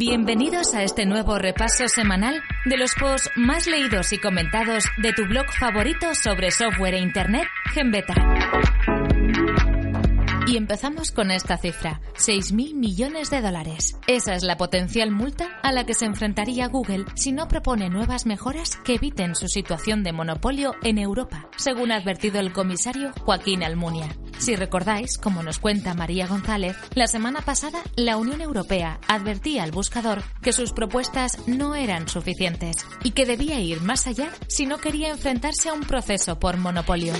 Bienvenidos a este nuevo repaso semanal de los posts más leídos y comentados de tu blog favorito sobre software e Internet, Genbeta. Y empezamos con esta cifra, 6.000 millones de dólares. Esa es la potencial multa a la que se enfrentaría Google si no propone nuevas mejoras que eviten su situación de monopolio en Europa, según ha advertido el comisario Joaquín Almunia. Si recordáis, como nos cuenta María González, la semana pasada la Unión Europea advertía al buscador que sus propuestas no eran suficientes y que debía ir más allá si no quería enfrentarse a un proceso por monopolio.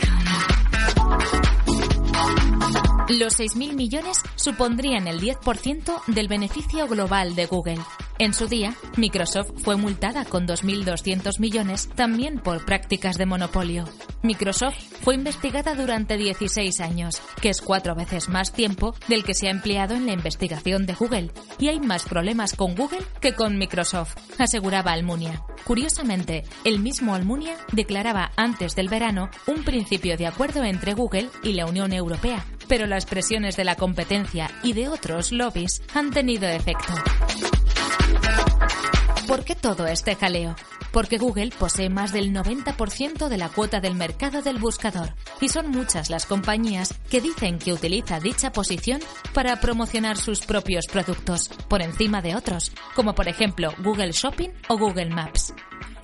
Los 6.000 millones supondrían el 10% del beneficio global de Google. En su día, Microsoft fue multada con 2.200 millones también por prácticas de monopolio. Microsoft fue investigada durante 16 años, que es cuatro veces más tiempo del que se ha empleado en la investigación de Google. Y hay más problemas con Google que con Microsoft, aseguraba Almunia. Curiosamente, el mismo Almunia declaraba antes del verano un principio de acuerdo entre Google y la Unión Europea, pero las presiones de la competencia y de otros lobbies han tenido efecto. ¿Por qué todo este jaleo? Porque Google posee más del 90% de la cuota del mercado del buscador y son muchas las compañías que dicen que utiliza dicha posición para promocionar sus propios productos por encima de otros, como por ejemplo Google Shopping o Google Maps.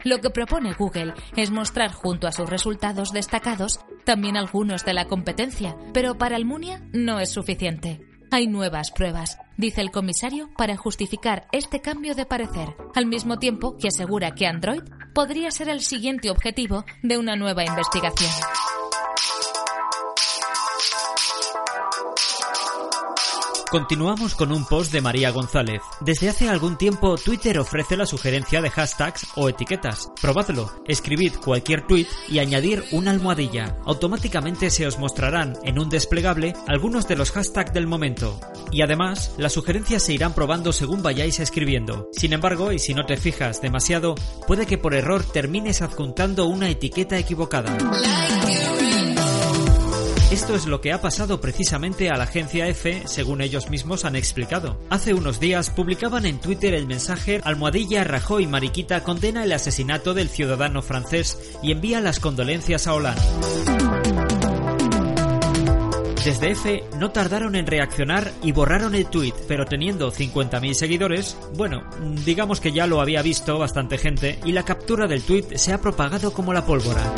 Lo que propone Google es mostrar junto a sus resultados destacados también algunos de la competencia, pero para Almunia no es suficiente. Hay nuevas pruebas, dice el comisario, para justificar este cambio de parecer, al mismo tiempo que asegura que Android podría ser el siguiente objetivo de una nueva investigación. Continuamos con un post de María González. Desde hace algún tiempo Twitter ofrece la sugerencia de hashtags o etiquetas. Probadlo. Escribid cualquier tweet y añadir una almohadilla. Automáticamente se os mostrarán en un desplegable algunos de los hashtags del momento. Y además, las sugerencias se irán probando según vayáis escribiendo. Sin embargo, y si no te fijas demasiado, puede que por error termines adjuntando una etiqueta equivocada. Esto es lo que ha pasado precisamente a la agencia EFE, según ellos mismos han explicado. Hace unos días publicaban en Twitter el mensaje Almohadilla Rajoy Mariquita condena el asesinato del ciudadano francés y envía las condolencias a Hollande. Desde EFE no tardaron en reaccionar y borraron el tweet, pero teniendo 50.000 seguidores, bueno, digamos que ya lo había visto bastante gente y la captura del tweet se ha propagado como la pólvora.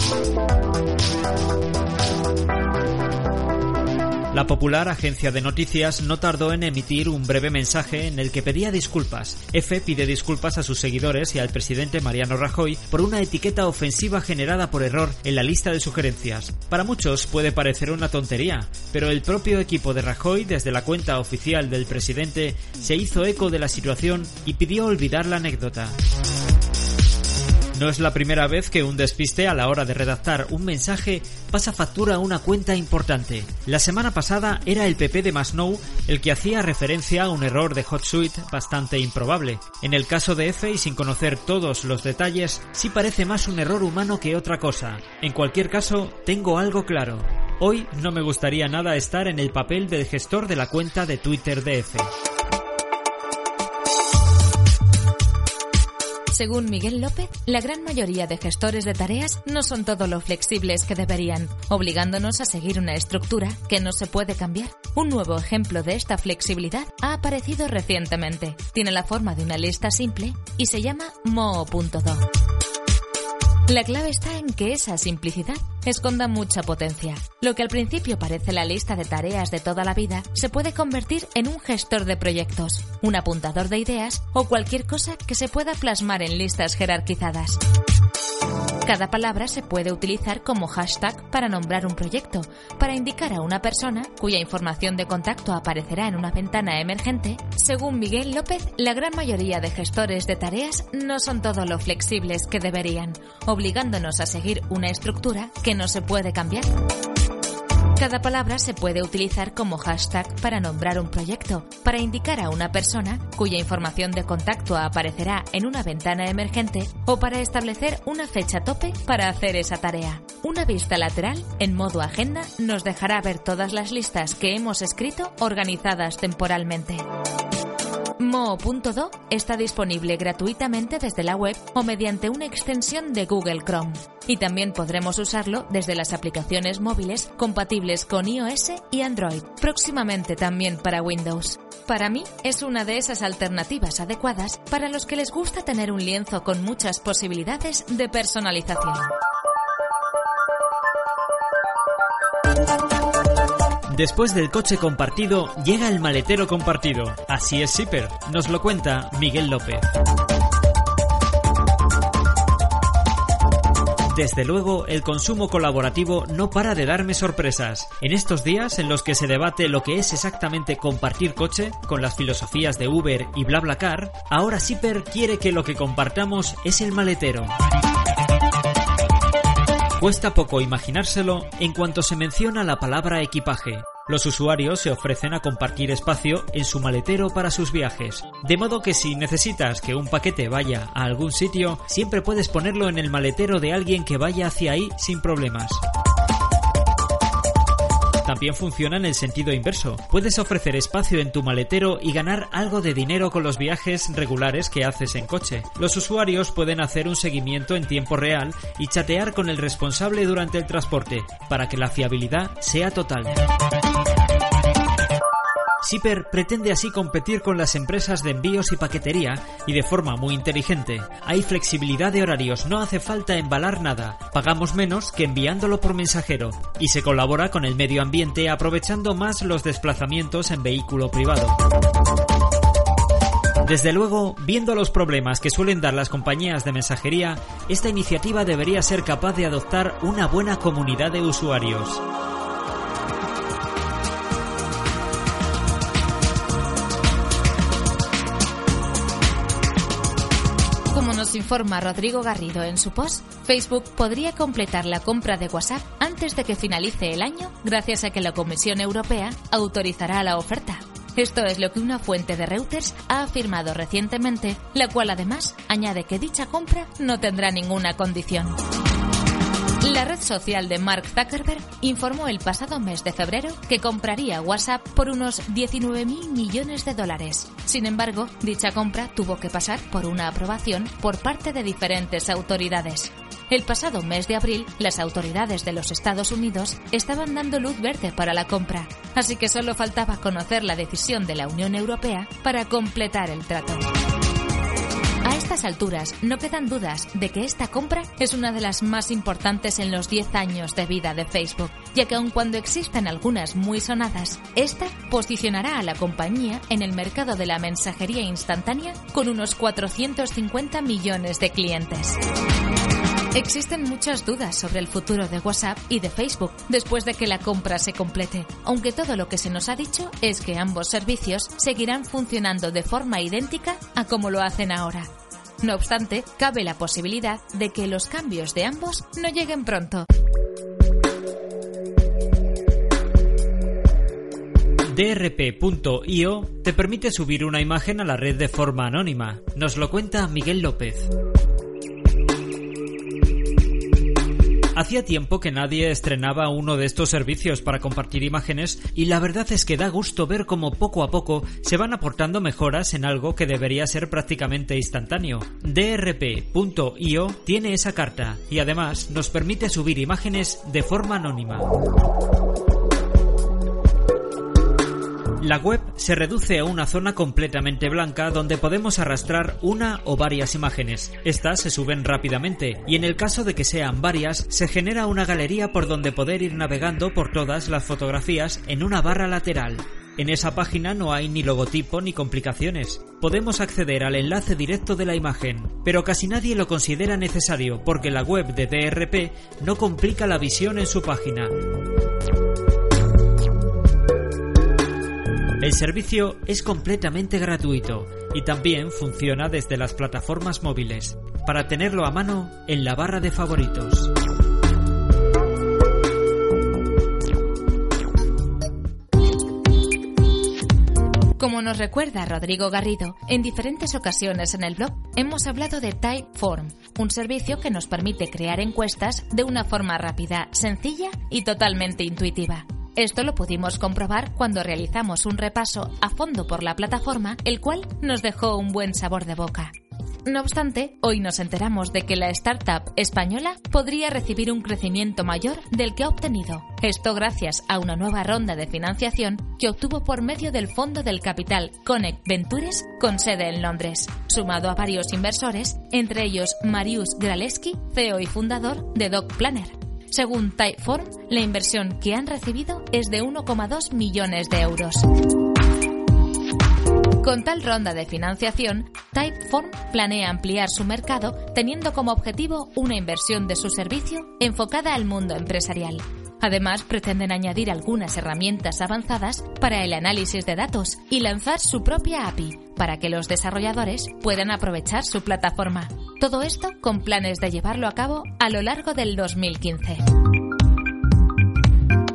La popular agencia de noticias no tardó en emitir un breve mensaje en el que pedía disculpas. F pide disculpas a sus seguidores y al presidente Mariano Rajoy por una etiqueta ofensiva generada por error en la lista de sugerencias. Para muchos puede parecer una tontería, pero el propio equipo de Rajoy, desde la cuenta oficial del presidente, se hizo eco de la situación y pidió olvidar la anécdota. No es la primera vez que un despiste a la hora de redactar un mensaje pasa factura a una cuenta importante. La semana pasada era el PP de Masnou el que hacía referencia a un error de HotSuite bastante improbable. En el caso de F y sin conocer todos los detalles, sí parece más un error humano que otra cosa. En cualquier caso, tengo algo claro. Hoy no me gustaría nada estar en el papel del gestor de la cuenta de Twitter de F. Según Miguel López, la gran mayoría de gestores de tareas no son todo lo flexibles que deberían, obligándonos a seguir una estructura que no se puede cambiar. Un nuevo ejemplo de esta flexibilidad ha aparecido recientemente. Tiene la forma de una lista simple y se llama Moo.do. La clave está en que esa simplicidad esconda mucha potencia. Lo que al principio parece la lista de tareas de toda la vida se puede convertir en un gestor de proyectos, un apuntador de ideas o cualquier cosa que se pueda plasmar en listas jerarquizadas. Cada palabra se puede utilizar como hashtag para nombrar un proyecto, para indicar a una persona cuya información de contacto aparecerá en una ventana emergente. Según Miguel López, la gran mayoría de gestores de tareas no son todo lo flexibles que deberían, obligándonos a seguir una estructura que no se puede cambiar. Cada palabra se puede utilizar como hashtag para nombrar un proyecto, para indicar a una persona cuya información de contacto aparecerá en una ventana emergente o para establecer una fecha tope para hacer esa tarea. Una vista lateral en modo agenda nos dejará ver todas las listas que hemos escrito organizadas temporalmente. Mo.do está disponible gratuitamente desde la web o mediante una extensión de Google Chrome. Y también podremos usarlo desde las aplicaciones móviles compatibles con iOS y Android, próximamente también para Windows. Para mí es una de esas alternativas adecuadas para los que les gusta tener un lienzo con muchas posibilidades de personalización. Después del coche compartido, llega el maletero compartido. Así es Zipper, nos lo cuenta Miguel López. Desde luego, el consumo colaborativo no para de darme sorpresas. En estos días en los que se debate lo que es exactamente compartir coche, con las filosofías de Uber y BlaBlaCar, ahora Zipper quiere que lo que compartamos es el maletero. Cuesta poco imaginárselo en cuanto se menciona la palabra equipaje. Los usuarios se ofrecen a compartir espacio en su maletero para sus viajes, de modo que si necesitas que un paquete vaya a algún sitio, siempre puedes ponerlo en el maletero de alguien que vaya hacia ahí sin problemas. También funciona en el sentido inverso. Puedes ofrecer espacio en tu maletero y ganar algo de dinero con los viajes regulares que haces en coche. Los usuarios pueden hacer un seguimiento en tiempo real y chatear con el responsable durante el transporte, para que la fiabilidad sea total. Zipper pretende así competir con las empresas de envíos y paquetería y de forma muy inteligente. Hay flexibilidad de horarios, no hace falta embalar nada, pagamos menos que enviándolo por mensajero y se colabora con el medio ambiente aprovechando más los desplazamientos en vehículo privado. Desde luego, viendo los problemas que suelen dar las compañías de mensajería, esta iniciativa debería ser capaz de adoptar una buena comunidad de usuarios. Informa Rodrigo Garrido en su post, Facebook podría completar la compra de WhatsApp antes de que finalice el año gracias a que la Comisión Europea autorizará la oferta. Esto es lo que una fuente de Reuters ha afirmado recientemente, la cual además añade que dicha compra no tendrá ninguna condición. La red social de Mark Zuckerberg informó el pasado mes de febrero que compraría WhatsApp por unos 19.000 millones de dólares. Sin embargo, dicha compra tuvo que pasar por una aprobación por parte de diferentes autoridades. El pasado mes de abril, las autoridades de los Estados Unidos estaban dando luz verde para la compra, así que solo faltaba conocer la decisión de la Unión Europea para completar el trato. Estas alturas no quedan dudas de que esta compra es una de las más importantes en los 10 años de vida de Facebook, ya que aun cuando existan algunas muy sonadas, esta posicionará a la compañía en el mercado de la mensajería instantánea con unos 450 millones de clientes. Existen muchas dudas sobre el futuro de WhatsApp y de Facebook después de que la compra se complete, aunque todo lo que se nos ha dicho es que ambos servicios seguirán funcionando de forma idéntica a como lo hacen ahora. No obstante, cabe la posibilidad de que los cambios de ambos no lleguen pronto. DRP.io te permite subir una imagen a la red de forma anónima. Nos lo cuenta Miguel López. Hacía tiempo que nadie estrenaba uno de estos servicios para compartir imágenes y la verdad es que da gusto ver cómo poco a poco se van aportando mejoras en algo que debería ser prácticamente instantáneo. DRP.io tiene esa carta y además nos permite subir imágenes de forma anónima. La web se reduce a una zona completamente blanca donde podemos arrastrar una o varias imágenes. Estas se suben rápidamente y en el caso de que sean varias se genera una galería por donde poder ir navegando por todas las fotografías en una barra lateral. En esa página no hay ni logotipo ni complicaciones. Podemos acceder al enlace directo de la imagen, pero casi nadie lo considera necesario porque la web de DRP no complica la visión en su página. El servicio es completamente gratuito y también funciona desde las plataformas móviles, para tenerlo a mano en la barra de favoritos. Como nos recuerda Rodrigo Garrido, en diferentes ocasiones en el blog hemos hablado de Typeform, un servicio que nos permite crear encuestas de una forma rápida, sencilla y totalmente intuitiva. Esto lo pudimos comprobar cuando realizamos un repaso a fondo por la plataforma, el cual nos dejó un buen sabor de boca. No obstante, hoy nos enteramos de que la startup española podría recibir un crecimiento mayor del que ha obtenido. Esto gracias a una nueva ronda de financiación que obtuvo por medio del fondo del capital Connect Ventures con sede en Londres, sumado a varios inversores, entre ellos Marius Graleski, CEO y fundador de Doc Planner. Según Typeform, la inversión que han recibido es de 1,2 millones de euros. Con tal ronda de financiación, Typeform planea ampliar su mercado teniendo como objetivo una inversión de su servicio enfocada al mundo empresarial. Además, pretenden añadir algunas herramientas avanzadas para el análisis de datos y lanzar su propia API para que los desarrolladores puedan aprovechar su plataforma. Todo esto con planes de llevarlo a cabo a lo largo del 2015.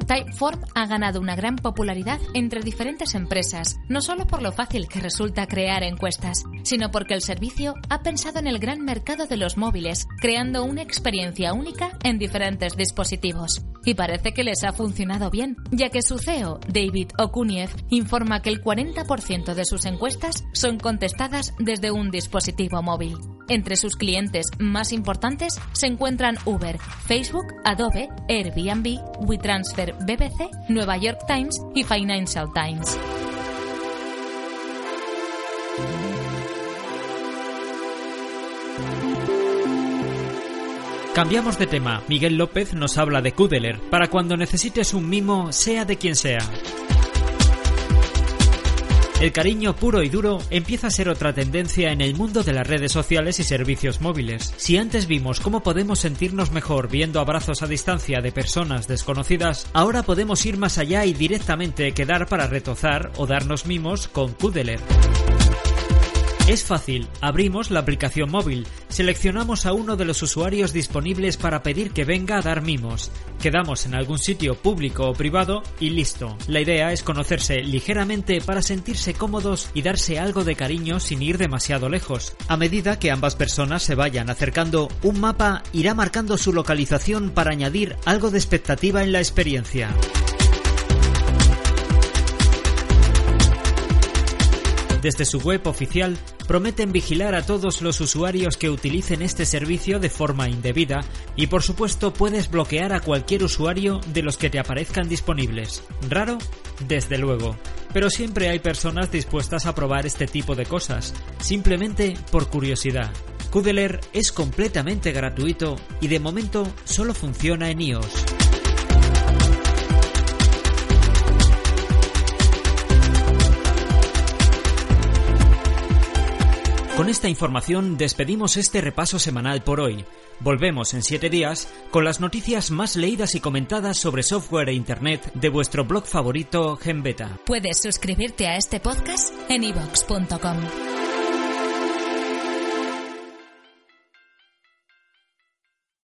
Typeform ha ganado una gran popularidad entre diferentes empresas, no solo por lo fácil que resulta crear encuestas, sino porque el servicio ha pensado en el gran mercado de los móviles, creando una experiencia única en diferentes dispositivos. Y parece que les ha funcionado bien, ya que su CEO, David Okuniev, informa que el 40% de sus encuestas son contestadas desde un dispositivo móvil. Entre sus clientes más importantes se encuentran Uber, Facebook, Adobe, Airbnb, WeTransfer BBC, Nueva York Times y Financial Times. Cambiamos de tema. Miguel López nos habla de Kudeler para cuando necesites un mimo, sea de quien sea. El cariño puro y duro empieza a ser otra tendencia en el mundo de las redes sociales y servicios móviles. Si antes vimos cómo podemos sentirnos mejor viendo abrazos a distancia de personas desconocidas, ahora podemos ir más allá y directamente quedar para retozar o darnos mimos con Kudeler. Es fácil, abrimos la aplicación móvil, seleccionamos a uno de los usuarios disponibles para pedir que venga a dar mimos, quedamos en algún sitio público o privado y listo. La idea es conocerse ligeramente para sentirse cómodos y darse algo de cariño sin ir demasiado lejos. A medida que ambas personas se vayan acercando, un mapa irá marcando su localización para añadir algo de expectativa en la experiencia. Desde su web oficial prometen vigilar a todos los usuarios que utilicen este servicio de forma indebida y por supuesto puedes bloquear a cualquier usuario de los que te aparezcan disponibles. ¿Raro? Desde luego. Pero siempre hay personas dispuestas a probar este tipo de cosas, simplemente por curiosidad. Kudeler es completamente gratuito y de momento solo funciona en iOS. Esta información despedimos este repaso semanal por hoy. Volvemos en siete días con las noticias más leídas y comentadas sobre software e Internet de vuestro blog favorito GenBeta. Puedes suscribirte a este podcast en ivox.com.